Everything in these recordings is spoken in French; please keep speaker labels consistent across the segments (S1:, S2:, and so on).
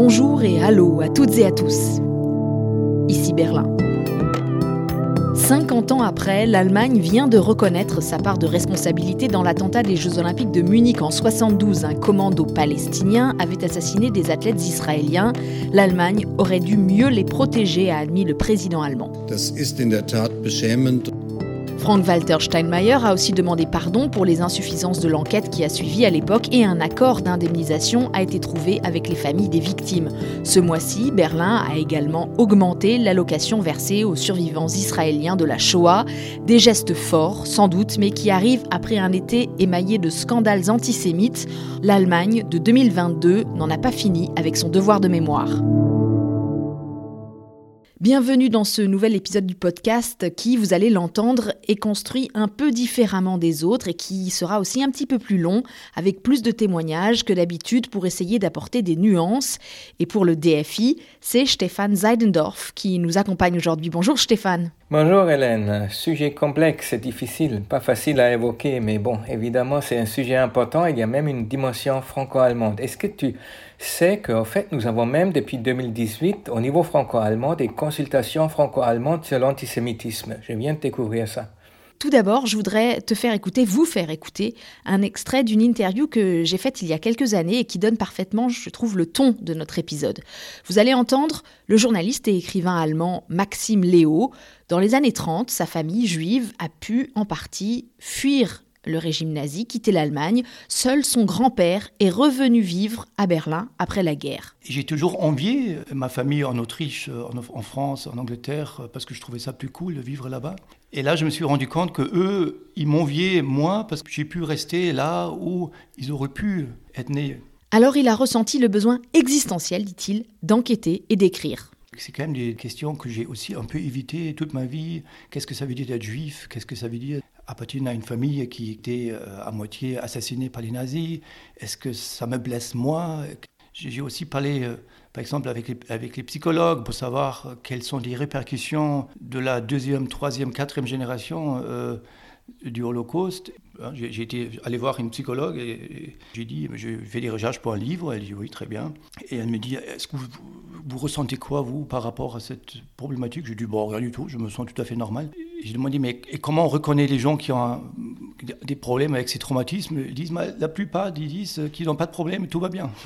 S1: Bonjour et allô à toutes et à tous. Ici Berlin. 50 ans après, l'Allemagne vient de reconnaître sa part de responsabilité dans l'attentat des Jeux Olympiques de Munich en 72. Un commando palestinien avait assassiné des athlètes israéliens. L'Allemagne aurait dû mieux les protéger, a admis le président allemand. Frank-Walter Steinmeier a aussi demandé pardon pour les insuffisances de l'enquête qui a suivi à l'époque et un accord d'indemnisation a été trouvé avec les familles des victimes. Ce mois-ci, Berlin a également augmenté l'allocation versée aux survivants israéliens de la Shoah. Des gestes forts, sans doute, mais qui arrivent après un été émaillé de scandales antisémites. L'Allemagne de 2022 n'en a pas fini avec son devoir de mémoire. Bienvenue dans ce nouvel épisode du podcast qui, vous allez l'entendre, est construit un peu différemment des autres et qui sera aussi un petit peu plus long, avec plus de témoignages que d'habitude pour essayer d'apporter des nuances. Et pour le DFI, c'est Stéphane Seidendorf qui nous accompagne aujourd'hui. Bonjour Stéphane.
S2: Bonjour Hélène. Sujet complexe et difficile, pas facile à évoquer, mais bon, évidemment c'est un sujet important. Il y a même une dimension franco-allemande. Est-ce que tu c'est qu'en fait, nous avons même depuis 2018, au niveau franco-allemand, des consultations franco-allemandes sur l'antisémitisme. Je viens de découvrir ça.
S1: Tout d'abord, je voudrais te faire écouter, vous faire écouter, un extrait d'une interview que j'ai faite il y a quelques années et qui donne parfaitement, je trouve, le ton de notre épisode. Vous allez entendre le journaliste et écrivain allemand Maxime Léo. Dans les années 30, sa famille juive a pu en partie fuir le régime nazi, quittait l'Allemagne. Seul son grand-père est revenu vivre à Berlin après la guerre.
S3: J'ai toujours envié ma famille en Autriche, en France, en Angleterre, parce que je trouvais ça plus cool de vivre là-bas. Et là, je me suis rendu compte que eux, ils m'enviaient moi parce que j'ai pu rester là où ils auraient pu être nés.
S1: Alors il a ressenti le besoin existentiel, dit-il, d'enquêter et d'écrire.
S3: C'est quand même des questions que j'ai aussi un peu évitées toute ma vie. Qu'est-ce que ça veut dire d'être juif? Qu'est-ce que ça veut dire appartenir à une famille qui était euh, à moitié assassinée par les nazis Est-ce que ça me blesse moi J'ai aussi parlé, euh, par exemple, avec les, psychologues pour savoir euh, quelles sont les répercussions de la deuxième, troisième, quatrième génération du Holocauste. Hein, j'ai été allé voir une psychologue et j'ai dit je fais des recherches pour un livre. Elle dit oui, très bien. Et elle me dit est-ce que vous, vous, ressentez quoi, vous, par rapport à cette problématique? J'ai dit bon, rien du tout, je me sens tout à fait normal. J'ai demandé mais comment on reconnaît les gens qui ont des problèmes avec ces traumatismes? Ils disent la plupart disent qu'ils n'ont pas de problème, tout va bien.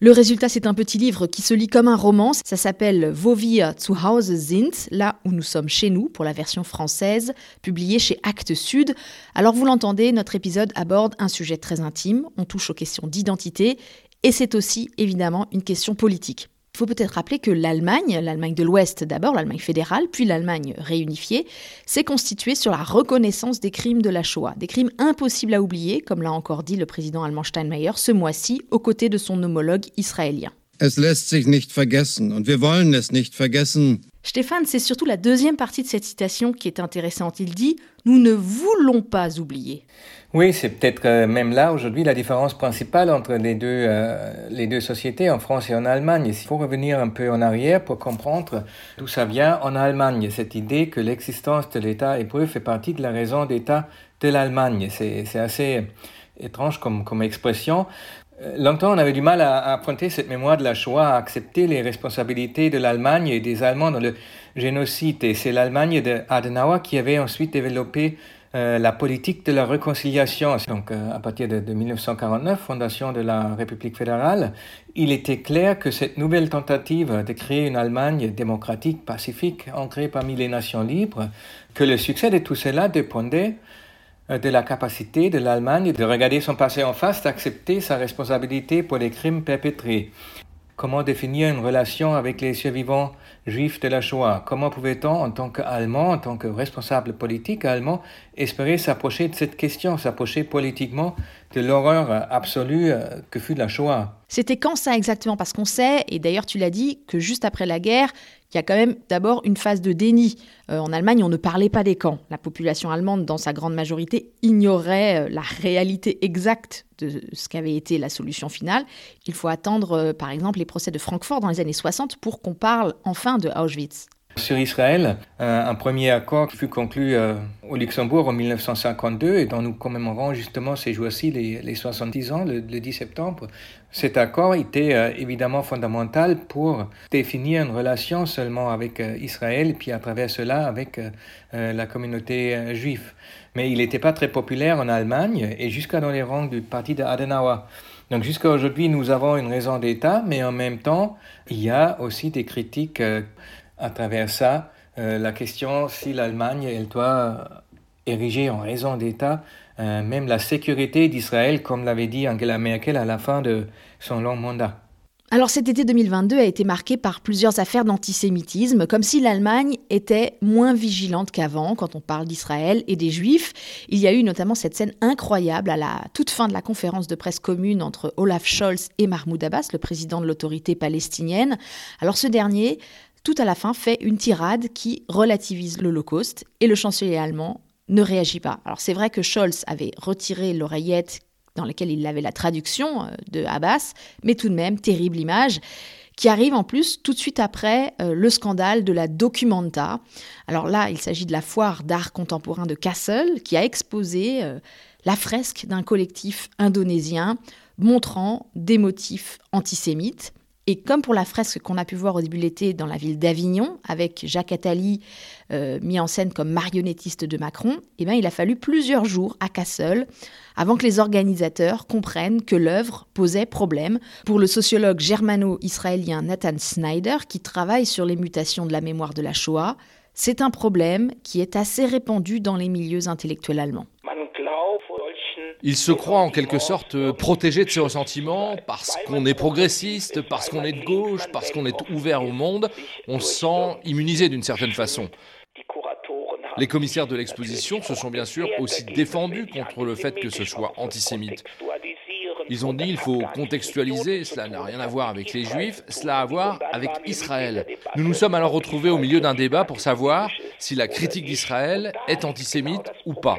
S1: Le résultat, c'est un petit livre qui se lit comme un roman. Ça s'appelle Wo wir zu Hause sind, là où nous sommes chez nous, pour la version française, publié chez Actes Sud. Alors vous l'entendez, notre épisode aborde un sujet très intime. On touche aux questions d'identité et c'est aussi évidemment une question politique. Il faut peut-être rappeler que l'Allemagne, l'Allemagne de l'Ouest d'abord, l'Allemagne fédérale, puis l'Allemagne réunifiée, s'est constituée sur la reconnaissance des crimes de la Shoah, des crimes impossibles à oublier, comme l'a encore dit le président allemand Steinmeier ce mois-ci, aux côtés de son homologue israélien.
S4: Es lässt sich nicht vergessen und wir wollen es nicht vergessen.
S1: Stéphane, c'est surtout la deuxième partie de cette citation qui est intéressante. Il dit Nous ne voulons pas oublier.
S2: Oui, c'est peut-être euh, même là aujourd'hui la différence principale entre les deux, euh, les deux sociétés, en France et en Allemagne. Il faut revenir un peu en arrière pour comprendre d'où ça vient en Allemagne, cette idée que l'existence de l'État hébreu fait partie de la raison d'État de l'Allemagne. C'est assez étrange comme, comme expression. Euh, longtemps, on avait du mal à, affronter cette mémoire de la Shoah, à accepter les responsabilités de l'Allemagne et des Allemands dans le génocide. Et c'est l'Allemagne de Adenauer qui avait ensuite développé euh, la politique de la réconciliation. Donc, euh, à partir de, de, 1949, fondation de la République fédérale, il était clair que cette nouvelle tentative de créer une Allemagne démocratique, pacifique, ancrée parmi les nations libres, que le succès de tout cela dépendait de la capacité de l'Allemagne de regarder son passé en face, d'accepter sa responsabilité pour les crimes perpétrés. Comment définir une relation avec les survivants juifs de la Shoah? Comment pouvait-on, en tant qu'Allemand, en tant que responsable politique allemand, espérer s'approcher de cette question, s'approcher politiquement de l'horreur absolue euh, que fut la Shoah
S1: C'était quand ça exactement? Parce qu'on sait, et d'ailleurs tu l'as dit, que juste après la guerre, il y a quand même d'abord une phase de déni. Euh, en Allemagne, on ne parlait pas des camps. La population allemande, dans sa grande majorité, ignorait euh, la réalité exacte de ce qu'avait été la solution finale. Il faut attendre, euh, par exemple, les procès de Francfort dans les années 60 pour qu'on parle enfin de Auschwitz.
S2: Sur Israël. Euh, un premier accord fut conclu euh, au Luxembourg en 1952 et dont nous commémorons justement ces jours-ci les, 70 ans, le, 10 septembre. Cet accord était euh, évidemment fondamental pour définir une relation seulement avec Israël puis à travers cela avec la communauté juive. Mais il n'était pas très populaire en Allemagne et jusqu'à dans les rangs du parti d'Adenauer. Donc jusqu'à aujourd'hui, nous avons une raison d'État, mais en même temps, il y a aussi des critiques à travers ça euh, la question si l'Allemagne elle doit ériger en raison d'État euh, même la sécurité d'Israël, comme l'avait dit Angela Merkel à la fin de son long mandat.
S1: Alors cet été 2022 a été marqué par plusieurs affaires d'antisémitisme, comme si l'Allemagne était moins vigilante qu'avant quand on parle d'Israël et des Juifs. Il y a eu notamment cette scène incroyable à la toute fin de la conférence de presse commune entre Olaf Scholz et Mahmoud Abbas, le président de l'autorité palestinienne. Alors ce dernier tout à la fin fait une tirade qui relativise l'Holocauste et le chancelier allemand ne réagit pas. Alors c'est vrai que Scholz avait retiré l'oreillette dans laquelle il avait la traduction euh, de Abbas, mais tout de même, terrible image qui arrive en plus tout de suite après euh, le scandale de la Documenta. Alors là, il s'agit de la foire d'art contemporain de Kassel qui a exposé euh, la fresque d'un collectif indonésien montrant des motifs antisémites. Et comme pour la fresque qu'on a pu voir au début de l'été dans la ville d'Avignon, avec Jacques Attali euh, mis en scène comme marionnettiste de Macron, eh bien, il a fallu plusieurs jours à Kassel avant que les organisateurs comprennent que l'œuvre posait problème. Pour le sociologue germano-israélien Nathan Snyder, qui travaille sur les mutations de la mémoire de la Shoah, c'est un problème qui est assez répandu dans les milieux intellectuels allemands.
S5: Il se croit en quelque sorte protégé de ses ressentiments parce qu'on est progressiste, parce qu'on est de gauche, parce qu'on est ouvert au monde. On se sent immunisé d'une certaine façon. Les commissaires de l'exposition se sont bien sûr aussi défendus contre le fait que ce soit antisémite. Ils ont dit il faut contextualiser, cela n'a rien à voir avec les juifs, cela a à voir avec Israël. Nous nous sommes alors retrouvés au milieu d'un débat pour savoir si la critique d'Israël est antisémite ou pas.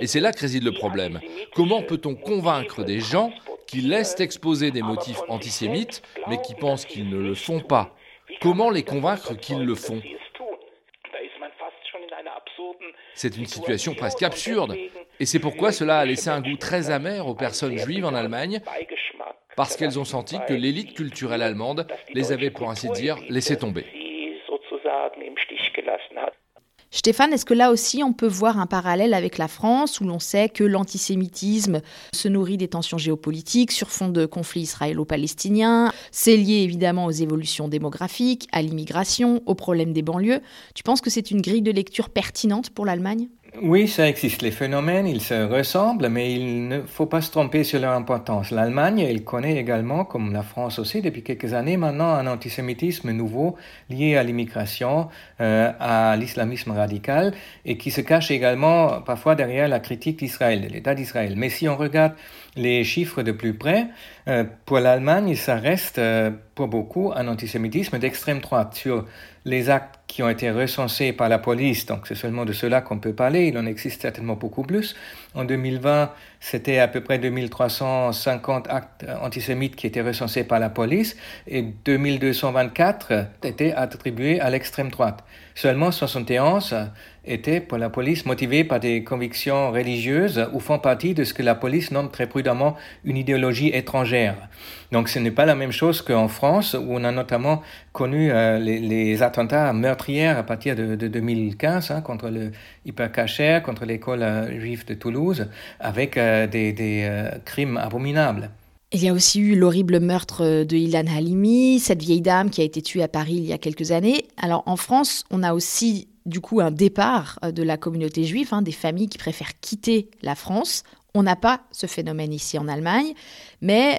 S5: Et c'est là que réside le problème. Comment peut-on convaincre des gens qui laissent exposer des motifs antisémites, mais qui pensent qu'ils ne le font pas Comment les convaincre qu'ils le font C'est une situation presque absurde. Et c'est pourquoi cela a laissé un goût très amer aux personnes juives en Allemagne, parce qu'elles ont senti que l'élite culturelle allemande les avait, pour ainsi dire, laissées tomber.
S1: Stéphane, est-ce que là aussi on peut voir un parallèle avec la France où l'on sait que l'antisémitisme se nourrit des tensions géopolitiques sur fond de conflits israélo-palestiniens C'est lié évidemment aux évolutions démographiques, à l'immigration, aux problèmes des banlieues. Tu penses que c'est une grille de lecture pertinente pour l'Allemagne?
S2: Oui, ça existe. Les phénomènes, ils se ressemblent, mais il ne faut pas se tromper sur leur importance. L'Allemagne, elle connaît également, comme la France aussi, depuis quelques années maintenant, un antisémitisme nouveau lié à l'immigration, euh, à l'islamisme radical, et qui se cache également parfois derrière la critique d'Israël, de l'État d'Israël. Mais si on regarde les chiffres de plus près, euh, pour l'Allemagne, ça reste euh, pour beaucoup un antisémitisme d'extrême droite sur les actes qui ont été recensés par la police, donc c'est seulement de cela qu'on peut parler, il en existe certainement beaucoup plus. En 2020, c'était à peu près 2350 actes antisémites qui étaient recensés par la police et 2224 étaient attribués à l'extrême droite. Seulement 71 étaient pour la police motivés par des convictions religieuses ou font partie de ce que la police nomme très prudemment une idéologie étrangère. Donc ce n'est pas la même chose qu'en France où on a notamment connu euh, les, attentats meurtriers à partir de, 2015 hein, contre le hypercacher, contre l'école euh, juive de Toulouse, avec euh, des, euh, crimes abominables.
S1: Il y a aussi eu l'horrible meurtre de Ilan Halimi, cette vieille dame qui a été tuée à Paris il y a quelques années. Alors en France, on a aussi du coup un départ de la communauté juive, hein, des familles qui préfèrent quitter la France. On n'a pas ce phénomène ici en Allemagne, mais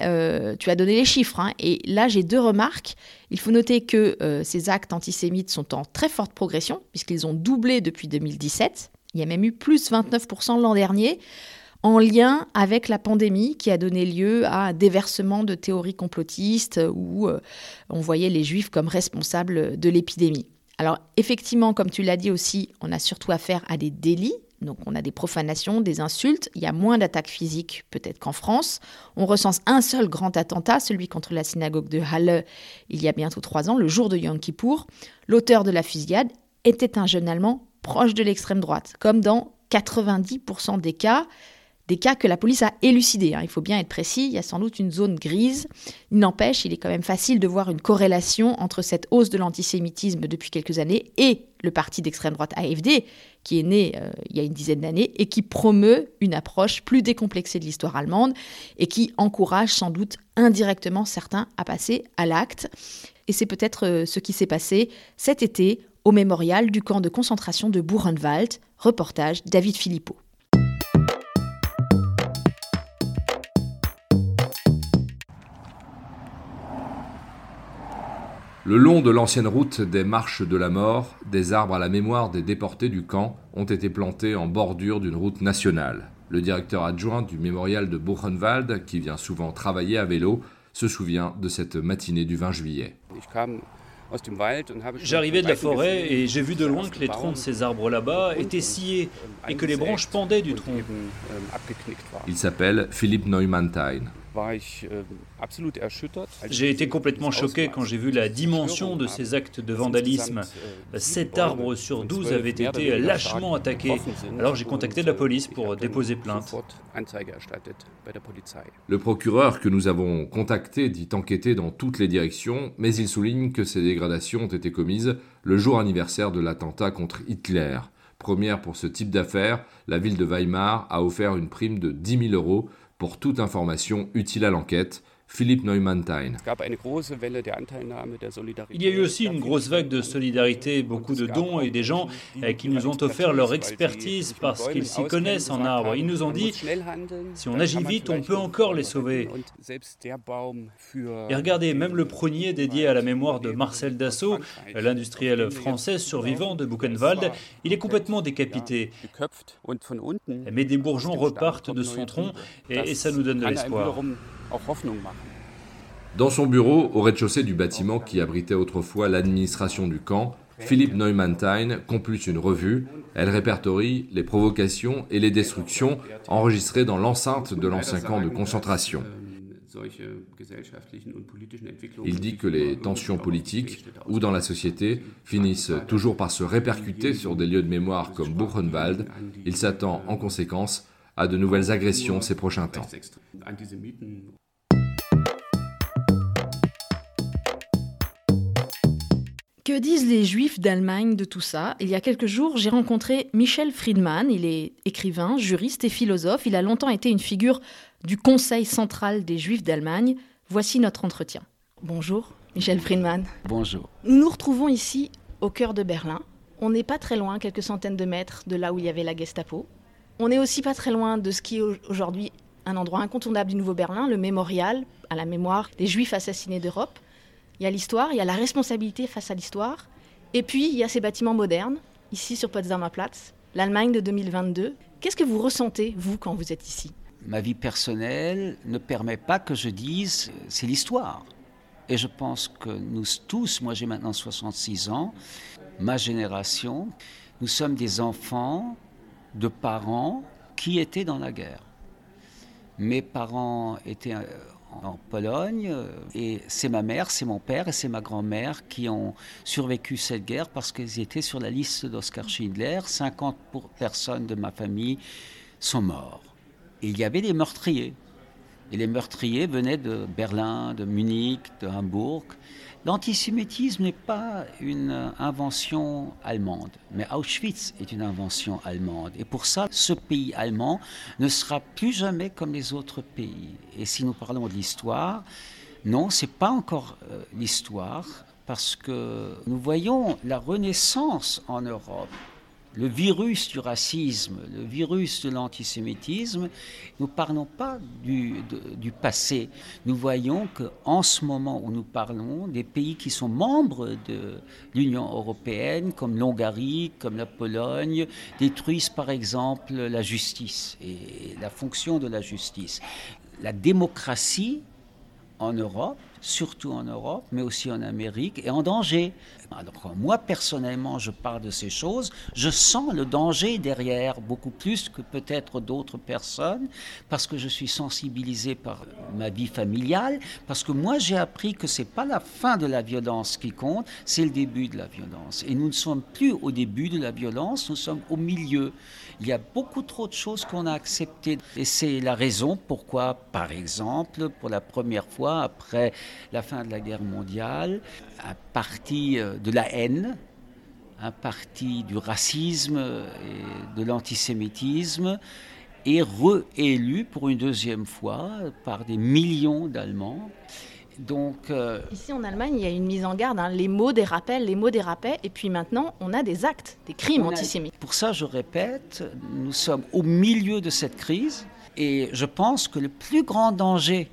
S1: tu as donné les chiffres. Hein. et là, j'ai deux remarques. Il faut noter que ces actes antisémites sont en très forte progression, puisqu'ils ont doublé depuis 2017. Il y a même eu plus 29% l'an dernier en lien avec la pandémie qui a donné lieu à un déversement de théories complotistes où euh, on voyait les juifs comme responsables de l'épidémie. Alors effectivement, comme tu l'as dit aussi, on a surtout affaire à des délits Donc on a des profanations, des insultes, il y a moins d'attaques physiques peut-être qu'en France. On recense un seul grand attentat, celui contre la synagogue de Halle il y a bientôt trois ans, le jour de Yom Kippour. L'auteur de la fusillade était un jeune Allemand proche de l'extrême droite, comme dans 90% des cas des cas que la police a élucidés. Hein. Il faut bien être précis, il y a sans doute une zone grise. Il n'empêche, il est quand même facile de voir une corrélation entre cette hausse de l'antisémitisme depuis quelques années et le parti d'extrême droite AFD, qui est né euh, il y a une dizaine d'années et qui promeut une approche plus décomplexée de l'histoire allemande et qui encourage sans doute indirectement certains à passer à l'acte. Et c'est peut-être euh, ce qui s'est passé cet été au mémorial du camp de concentration de Buchenwald. Reportage David Philippot.
S6: Le long de l'ancienne route des marches de la mort, des arbres à la mémoire des déportés du camp ont été plantés en bordure d'une route nationale. Le directeur adjoint du mémorial de Buchenwald, qui vient souvent travailler à vélo, se souvient de cette matinée du 20 juillet.
S7: J'arrivais de la forêt et j'ai vu de loin que les troncs de ces arbres là-bas étaient sciés et que les branches pendaient du tronc.
S6: Il s'appelle Philippe Neumann-Tein.
S7: Äh, j'ai été complètement choqué quand j'ai vu la dimension de ces actes de vandalisme. Äh, Sept arbres sur douze avaient été lâchement attaqués. Alors j'ai contacté la police pour déposer plainte.
S6: Le procureur que nous avons contacté dit enquêter dans toutes les directions, mais il souligne que ces dégradations ont été commises le jour anniversaire de l'attentat contre Hitler. Première pour ce type d'affaires, la ville de Weimar a offert une prime de 10 000 euros pour toute information utile à l'enquête, Philippe Neumann-Tein.
S7: Il y a eu aussi une grosse vague de solidarité, beaucoup de dons et des gens euh, qui nous ont offert leur expertise parce qu'ils s'y connaissent en arbres. Ils nous ont dit, si on agit vite, on peut encore les sauver. Et regardez, même le prunier dédié à la mémoire de Marcel Dassault, l'industriel français survivant de Buchenwald, il est complètement décapité. Mais des bourgeons repartent de son tronc et, et ça nous donne de l'espoir.
S6: Dans son bureau, au rez-de-chaussée du bâtiment qui abritait autrefois l'administration du camp, Philippe Neumann-Tein compute une revue. Elle répertorie les provocations et les destructions enregistrées dans l'enceinte de l'ancien camp de concentration. Il dit que les tensions politiques ou dans la société finissent toujours par se répercuter sur des lieux de mémoire comme Buchenwald. Il s'attend en conséquence à de nouvelles agressions ces prochains temps.
S1: Que disent les Juifs d'Allemagne de tout ça? Il y a quelques jours, j'ai rencontré Michel Friedman. Il est écrivain, juriste et philosophe. Il a longtemps été une figure du Conseil central des Juifs d'Allemagne. Voici notre entretien. Bonjour, Michel Friedman.
S8: Bonjour.
S1: Nous nous retrouvons ici, au cœur de Berlin. On n'est pas très loin, quelques centaines de mètres de là où il y avait la Gestapo. On n'est aussi pas très loin de ce qui est aujourd'hui un endroit incontournable du Nouveau Berlin, le mémorial à la mémoire des Juifs assassinés d'Europe. Il y a l'histoire, il y a la responsabilité face à l'histoire. Et puis, il y a ces bâtiments modernes, ici sur Potsdamer Platz, l'Allemagne de 2022. Qu'est-ce que vous ressentez, vous, quand vous êtes ici?
S8: Ma vie personnelle ne permet pas que je dise c'est l'histoire. Et je pense que nous tous, moi j'ai maintenant 66 ans, ma génération, nous sommes des enfants de parents qui étaient dans la guerre. Mes parents étaient euh, en Pologne. Euh, et c'est ma mère, c'est mon père et c'est ma grand-mère qui ont survécu cette guerre parce qu'ils étaient sur la liste d'Oscar Schindler. 50 personnes de ma famille sont morts. il y avait des meurtriers. Et les meurtriers venaient de Berlin, de Munich, de Hambourg. L'antisémitisme n'est pas une invention allemande, mais Auschwitz est une invention allemande. Et pour ça, ce pays allemand ne sera plus jamais comme les autres pays. Et si nous parlons de l'histoire, non, c'est pas encore euh, l'histoire, parce que nous voyons la renaissance en Europe le virus du racisme, le virus de l'antisémitisme, nous ne parlons pas du, du passé. Nous voyons qu'en ce moment où nous parlons, des pays qui sont membres de l'Union européenne, comme l'Hongrie, comme la Pologne, détruisent par exemple la justice et la fonction de la justice. La démocratie en Europe surtout en Europe, mais aussi en Amérique, et en danger. Alors, moi, personnellement, je parle de ces choses, je sens le danger derrière, beaucoup plus que peut-être d'autres personnes, parce que je suis sensibilisé par ma vie familiale, parce que moi, j'ai appris que c'est pas la fin de la violence qui compte, c'est le début de la violence. Et nous ne sommes plus au début de la violence, nous sommes au milieu. Il y a beaucoup trop de choses qu'on a acceptées. Et c'est la raison pourquoi, par exemple, pour la première fois après la fin de la guerre mondiale, un parti euh, de la haine, un parti du racisme et de l'antisémitisme est réélu pour une deuxième fois par des millions d'Allemands.
S1: Donc, euh, Ici en Allemagne, il y a une mise en garde, hein. les mots des rappels, les mots des rappels, et puis maintenant, on a des actes, des crimes antisémites.
S8: Pour ça, je répète, nous sommes au milieu de cette crise, et je pense que le plus grand danger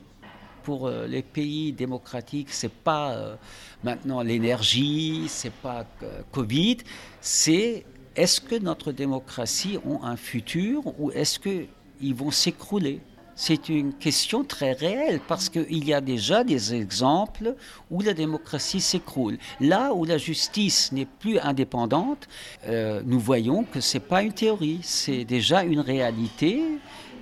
S8: pour euh, les pays démocratiques, c'est pas euh, maintenant l'énergie, c'est pas Covid, c'est est-ce que notre démocratie a un futur ou est-ce qu'ils vont s'écrouler? C'est une question très réelle parce qu'il y a déjà des exemples où la démocratie s'écroule. Là où la justice n'est plus indépendante, euh, nous voyons que ce n'est pas une théorie, c'est déjà une réalité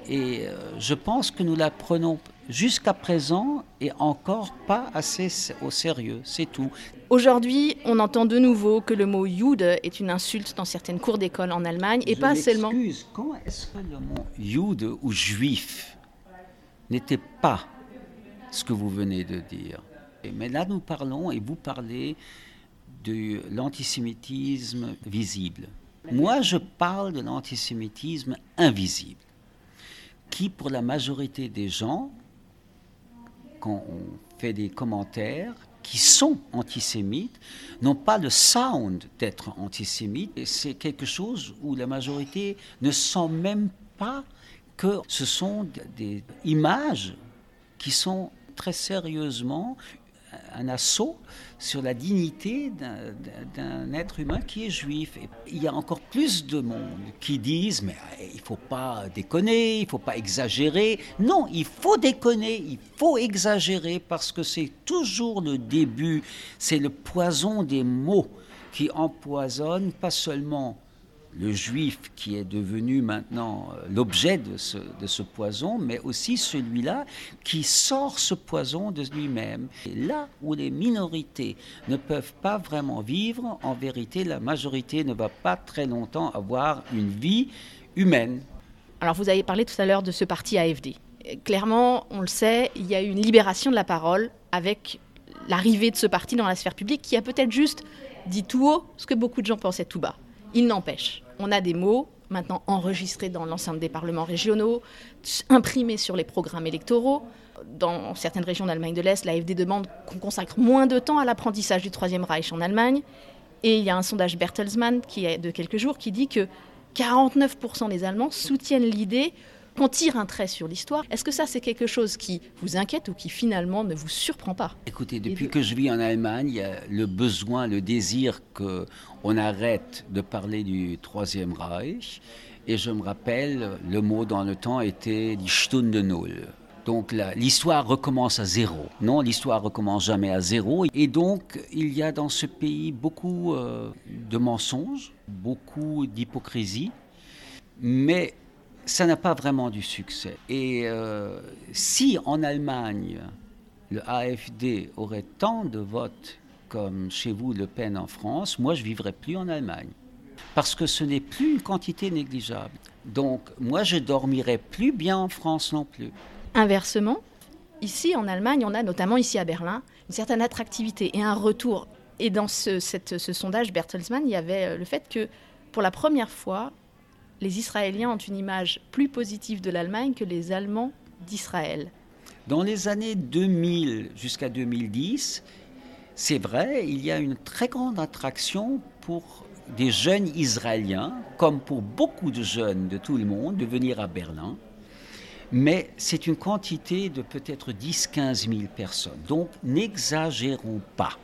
S8: et euh, je pense que nous la prenons jusqu'à présent et encore pas assez au sérieux, c'est tout.
S1: Aujourd'hui, on entend de nouveau que le mot Jude est une insulte dans certaines cours d'école en Allemagne et pas seulement.
S8: Quand est-ce que le mot Jude ou juif n'était pas ce que vous venez de dire? Mais là, nous parlons, et vous parlez, de l'antisémitisme visible. Moi, je parle de l'antisémitisme invisible, qui, pour la majorité des gens, quand on fait des commentaires, qui sont antisémites, n'ont pas le sound d'être antisémites. C'est quelque chose où la majorité ne sent même pas que ce sont des images qui sont très sérieusement un assaut sur la dignité d'un être humain qui est juif. Et il y a encore plus de monde qui disent mais il ne faut pas déconner, il ne faut pas exagérer. Non, il faut déconner, il faut exagérer parce que c'est toujours le début, c'est le poison des mots qui empoisonne pas seulement le juif qui est devenu maintenant euh, l'objet de ce, poison, mais aussi celui-là qui sort ce poison de lui-même. Là où les minorités ne peuvent pas vraiment vivre, en vérité, la majorité ne va pas très longtemps avoir une vie humaine.
S1: Alors vous avez parlé tout à l'heure de ce parti AFD. Clairement, on le sait, il y a eu une libération de la parole avec l'arrivée de ce parti dans la sphère publique qui a peut-être juste dit tout haut ce que beaucoup de gens pensaient tout bas. Il n'empêche, on a des mots maintenant enregistrés dans l'enceinte des parlements régionaux, imprimés sur les programmes électoraux. Dans certaines régions d'Allemagne de l'Est, l'AFD demande qu'on consacre moins de temps à l'apprentissage du Troisième Reich en Allemagne. Et il y a un sondage Bertelsmann qui de quelques jours qui dit que 49% des Allemands soutiennent l'idée qu'on tire un trait sur l'histoire. Est-ce que ça, c'est quelque chose qui vous inquiète ou qui finalement ne vous surprend pas?
S8: Écoutez, depuis que je vis en Allemagne, il y a le besoin, le désir qu'on arrête de parler du Troisième Reich. Et je me rappelle, le mot dans le temps était die Stunde Null. Donc l'histoire recommence à zéro. Non, l'histoire recommence jamais à zéro. Et donc il y a dans ce pays beaucoup euh, de mensonges, beaucoup d'hypocrisie. Mais ça n'a pas vraiment du succès. Et euh, si en Allemagne, le AFD aurait tant de votes comme chez vous Le Pen en France, moi je vivrais plus en Allemagne. Parce que ce n'est plus une quantité négligeable. Donc moi je dormirais plus bien en France non plus.
S1: Inversement, ici en Allemagne, on a notamment ici à Berlin une certaine attractivité et un retour. Et dans ce, sondage Bertelsmann, il y avait euh, le fait que pour la première fois, les Israéliens ont une image plus positive de l'Allemagne que les Allemands d'Israël.
S8: Dans les années 2000 jusqu'à 2010, c'est vrai, il y a une très grande attraction pour des jeunes Israéliens, comme pour beaucoup de jeunes de tout le monde, de venir à Berlin. Mais c'est une quantité de peut-être 10-15 000 personnes. Donc n'exagérons pas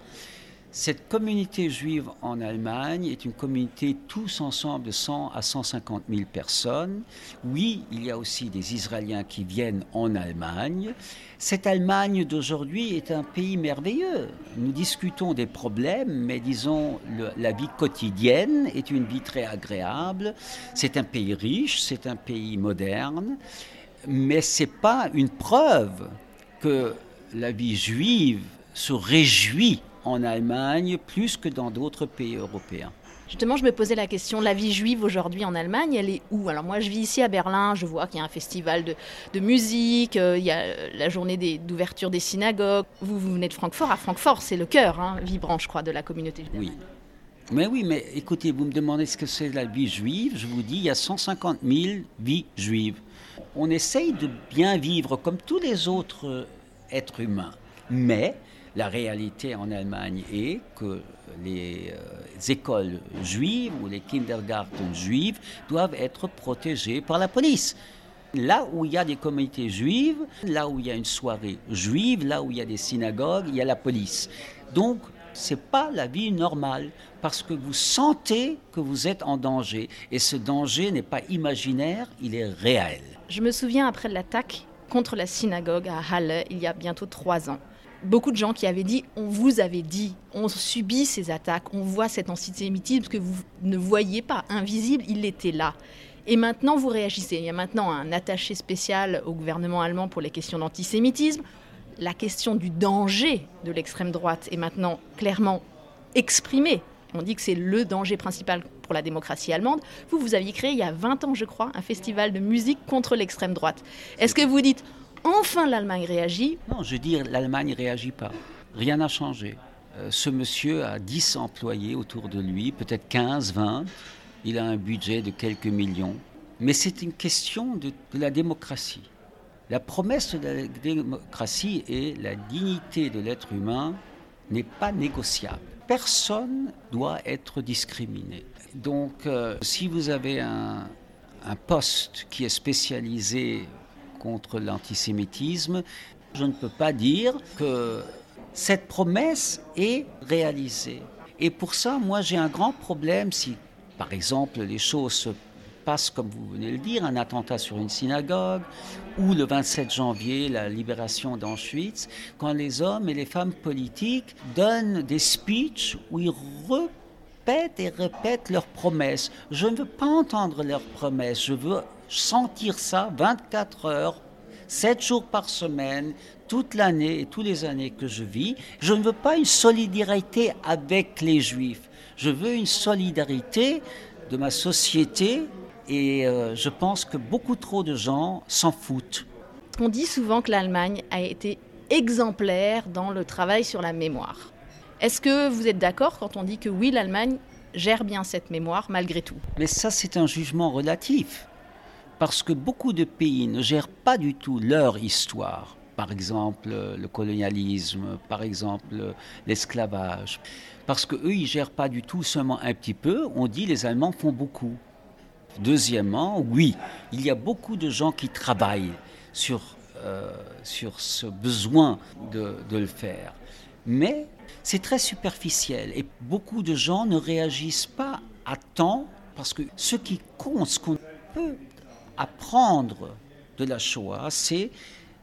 S8: Cette communauté juive en Allemagne est une communauté tous ensemble de 100 à 150 000 personnes. Oui, il y a aussi des Israéliens qui viennent en Allemagne. Cette Allemagne d'aujourd'hui est un pays merveilleux. Nous discutons des problèmes, mais disons, la vie quotidienne est une vie très agréable. C'est un pays riche, c'est un pays moderne, mais ce n'est pas une preuve que la vie juive se réjouit en Allemagne plus que dans d'autres pays européens.
S1: Justement, je me posais la question, la vie juive aujourd'hui en Allemagne, elle est où? Alors moi, je vis ici à Berlin, je vois qu'il y a un festival de, musique, euh, il y a euh, la journée d'ouverture des, synagogues. Vous, vous venez de Francfort, à Francfort, c'est le cœur hein, vibrant, je crois, de la communauté juive.
S8: Oui. Mais oui, mais écoutez, vous me demandez ce que c'est la vie juive, je vous dis, il y a 150 000 vies juives. On essaye de bien vivre comme tous les autres euh, êtres humains, mais la réalité en Allemagne est que les euh, écoles juives ou les kindergarten juives doivent être protégées par la police. Là où il y a des communautés juives, là où il y a une soirée juive, là où il y a des synagogues, il y a la police. Donc, ce n'est pas la vie normale parce que vous sentez que vous êtes en danger et ce danger n'est pas imaginaire, il est réel.
S1: Je me souviens après l'attaque contre la synagogue à Halle il y a bientôt trois ans beaucoup de gens qui avaient dit on vous avait dit, on subit ces attaques, on voit cet antisémitisme que vous ne voyez pas, invisible, il était là. Et maintenant, vous réagissez. Il y a maintenant un attaché spécial au gouvernement allemand pour les questions d'antisémitisme. La question du danger de l'extrême droite est maintenant clairement exprimée. On dit que c'est le danger principal pour la démocratie allemande. Vous, vous aviez créé il y a 20 ans, je crois, un festival de musique contre l'extrême droite. Est-ce que vous dites enfin l'Allemagne réagit
S8: Non, je dis l'Allemagne ne réagit pas. Rien n'a changé. Euh, ce monsieur a 10 employés autour de lui, peut-être 15, 20. Il a un budget de quelques millions. Mais c'est une question de, la démocratie. La promesse de la démocratie et la dignité de l'être humain n'est pas négociable. Personne doit être discriminé. Donc, euh, si vous avez un poste qui est spécialisé contre l'antisémitisme, je ne peux pas dire que cette promesse est réalisée. Et pour ça, moi, j'ai un grand problème si, par exemple, les choses se passent comme vous venez de le dire, un attentat sur une synagogue, ou le 27 janvier, la libération d'Auschwitz, quand les hommes et les femmes politiques donnent des speeches où ils répètent et répètent leurs promesses. Je ne veux pas entendre leurs promesses, je veux sentir ça 24 heures, 7 jours par semaine, toute l'année et tous les années que je vis. Je ne veux pas une solidarité avec les juifs. Je veux une solidarité de ma société et euh, je pense que beaucoup trop de gens s'en foutent.
S1: On dit souvent que l'Allemagne a été exemplaire dans le travail sur la mémoire. Est-ce que vous êtes d'accord quand on dit que oui, l'Allemagne gère bien cette mémoire malgré tout?
S8: Mais ça, c'est un jugement relatif parce que beaucoup de pays ne gèrent pas du tout leur histoire. Par exemple, le colonialisme, par exemple, l'esclavage. Parce qu'eux, ils gèrent pas du tout seulement un petit peu. On dit les Allemands font beaucoup. Deuxièmement, oui, il y a beaucoup de gens qui travaillent sur, euh, sur ce besoin de, de le faire. Mais c'est très superficiel et beaucoup de gens ne réagissent pas à temps parce que ce qui compte, ce qu'on peut apprendre de la Shoah, c'est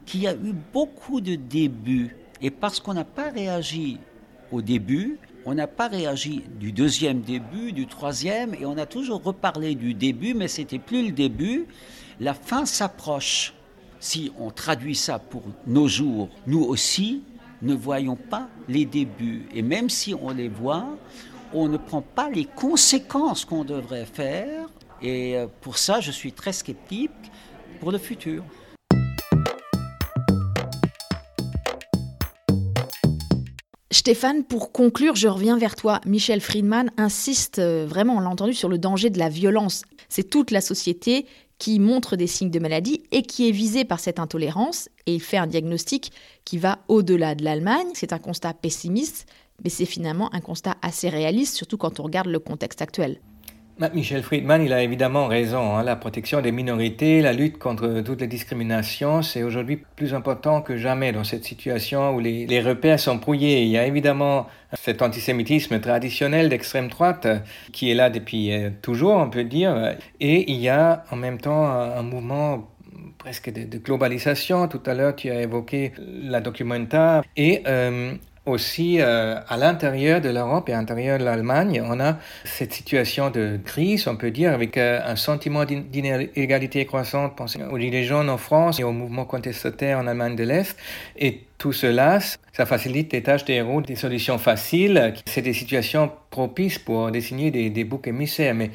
S8: qu'il y a eu beaucoup de débuts. Et parce qu'on n'a pas réagi au début, on n'a pas réagi du deuxième début, du troisième, et on a toujours reparlé du début, mais c'était plus le début. La fin s'approche. Si on traduit ça pour nos jours, nous aussi ne voyons pas les débuts. Et même si on les voit, on ne prend pas les conséquences qu'on devrait faire et euh, pour ça, je suis très sceptique pour le futur.
S1: Stéphane, pour conclure, je reviens vers toi. Michel Friedman insiste euh, vraiment, on l'a entendu, sur le danger de la violence. C'est toute la société qui montre des signes de maladie et qui est visée par cette intolérance. Et il fait un diagnostic qui va au-delà de l'Allemagne. C'est un constat pessimiste, mais c'est finalement un constat assez réaliste, surtout quand on regarde le contexte actuel.
S2: Michel Friedman, il a évidemment raison. Hein. La protection des minorités, la lutte contre toutes les discriminations, c'est aujourd'hui plus important que jamais dans cette situation où les, repères sont brouillés. Il y a évidemment cet antisémitisme traditionnel d'extrême droite qui est là depuis euh, toujours, on peut dire. Et il y a en même temps un, mouvement presque de, globalisation. Tout à l'heure, tu as évoqué la documenta. Et euh, aussi euh, à l'intérieur de l'Europe et à l'intérieur de l'Allemagne, on a cette situation de crise, on peut dire, avec euh, un sentiment d'inégalité croissante. Pensez aux Gilets jaunes en France et au mouvement contestataire en Allemagne de l'Est. Et tout cela, ça facilite les tâches des héros, des solutions faciles. C'est des situations propices pour dessiner des, des boucs émissaires. Mais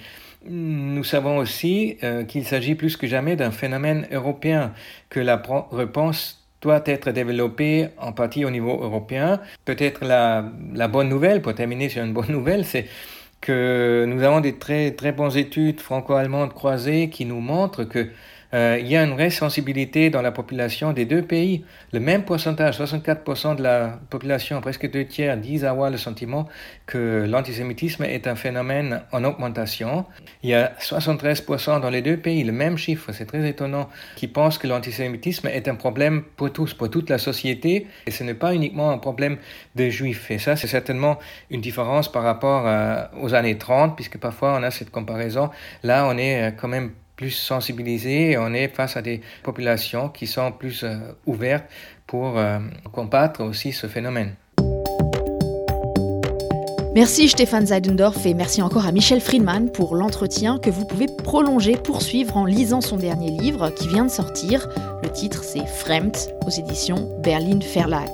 S2: nous savons aussi euh, qu'il s'agit plus que jamais d'un phénomène européen, que la réponse doit être développé en partie au niveau européen. Peut-être la, bonne nouvelle, pour terminer sur une bonne nouvelle, c'est que nous avons des très, très bonnes études franco-allemandes croisées qui nous montrent que euh, il y a une vraie sensibilité dans la population des deux pays. Le même pourcentage, 64% de la population, presque deux tiers, disent avoir le sentiment que l'antisémitisme est un phénomène en augmentation. Il y a 73% dans les deux pays, le même chiffre, c'est très étonnant, qui pensent que l'antisémitisme est un problème pour tous, pour toute la société, et ce n'est pas uniquement un problème des juifs. Et ça, c'est certainement une différence par rapport euh, aux années 30, puisque parfois on a cette comparaison. Là, on est euh, quand même plus sensibilisés on est face à des populations qui sont plus euh, ouvertes pour euh, combattre aussi ce phénomène.
S1: Merci Stéphane Zeidendorf et merci encore à Michel Friedman pour l'entretien que vous pouvez prolonger, poursuivre en lisant son dernier livre qui vient de sortir. Le titre c'est Fremd aux éditions Berlin Verlag.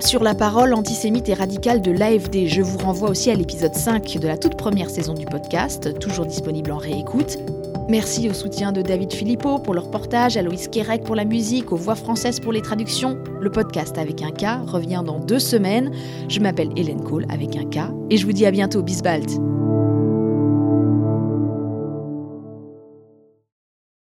S1: Sur la parole antisémite et radicale de l'AFD, je vous renvoie aussi à l'épisode 5 de la toute première saison du podcast, toujours disponible en réécoute. Merci au soutien de David Philippot pour le reportage, à Loïs pour la musique, aux voix françaises pour les traductions. Le podcast avec un K revient dans deux semaines. Je m'appelle Hélène Cole avec un K et je vous dis à bientôt. Bisbalt.